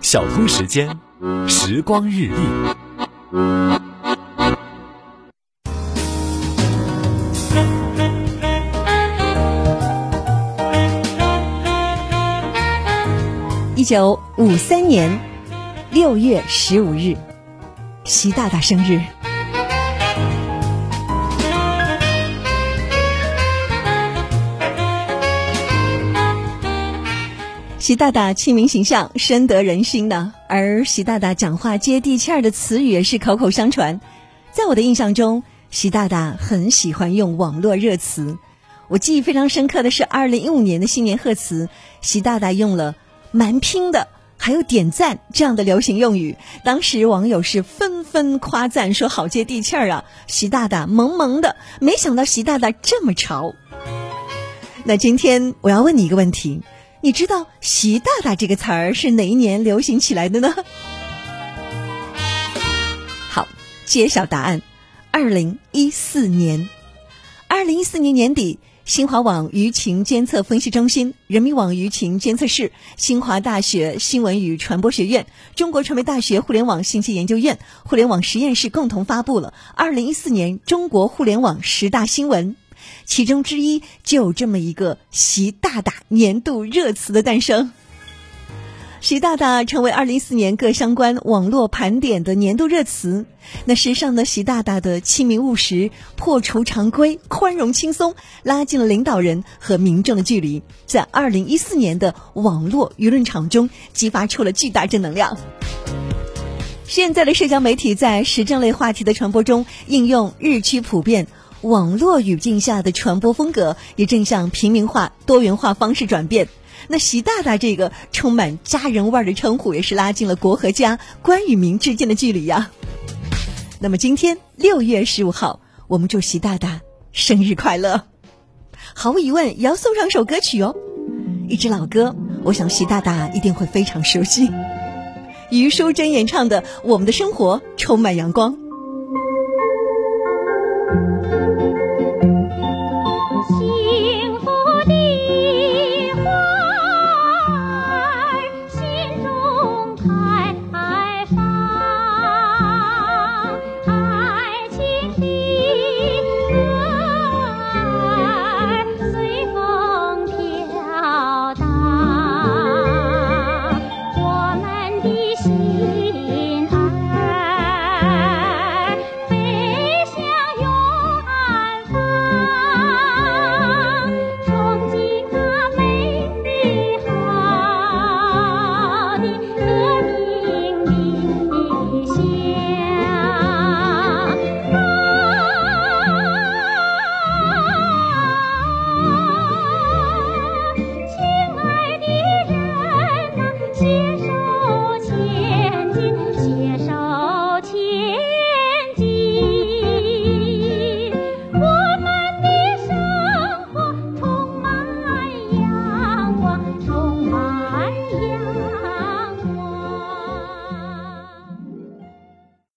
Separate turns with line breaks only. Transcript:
小通时间，时光日历。
一九五三年六月十五日，习大大生日。习大大亲民形象深得人心呢，而习大大讲话接地气儿的词语也是口口相传。在我的印象中，习大大很喜欢用网络热词。我记忆非常深刻的是二零一五年的新年贺词，习大大用了“蛮拼的”还有“点赞”这样的流行用语。当时网友是纷纷夸赞，说好接地气儿啊！习大大萌萌的，没想到习大大这么潮。那今天我要问你一个问题。你知道“习大大”这个词儿是哪一年流行起来的呢？好，揭晓答案：二零一四年。二零一四年年底，新华网舆情监测分析中心、人民网舆情监测室、清华大学新闻与传播学院、中国传媒大学互联网信息研究院、互联网实验室共同发布了二零一四年中国互联网十大新闻。其中之一就有这么一个“习大大”年度热词的诞生。习大大成为二零一四年各相关网络盘点的年度热词。那时尚的习大大的亲民务实、破除常规、宽容轻松，拉近了领导人和民众的距离，在二零一四年的网络舆论场中激发出了巨大正能量。现在的社交媒体在时政类话题的传播中应用日趋普遍。网络语境下的传播风格也正向平民化、多元化方式转变。那“习大大”这个充满家人味儿的称呼，也是拉近了国和家、官与民之间的距离呀。那么今天六月十五号，我们祝习大大生日快乐。毫无疑问，也要送上首歌曲哦，一支老歌，我想习大大一定会非常熟悉。余淑珍演唱的《我们的生活充满阳光》。Música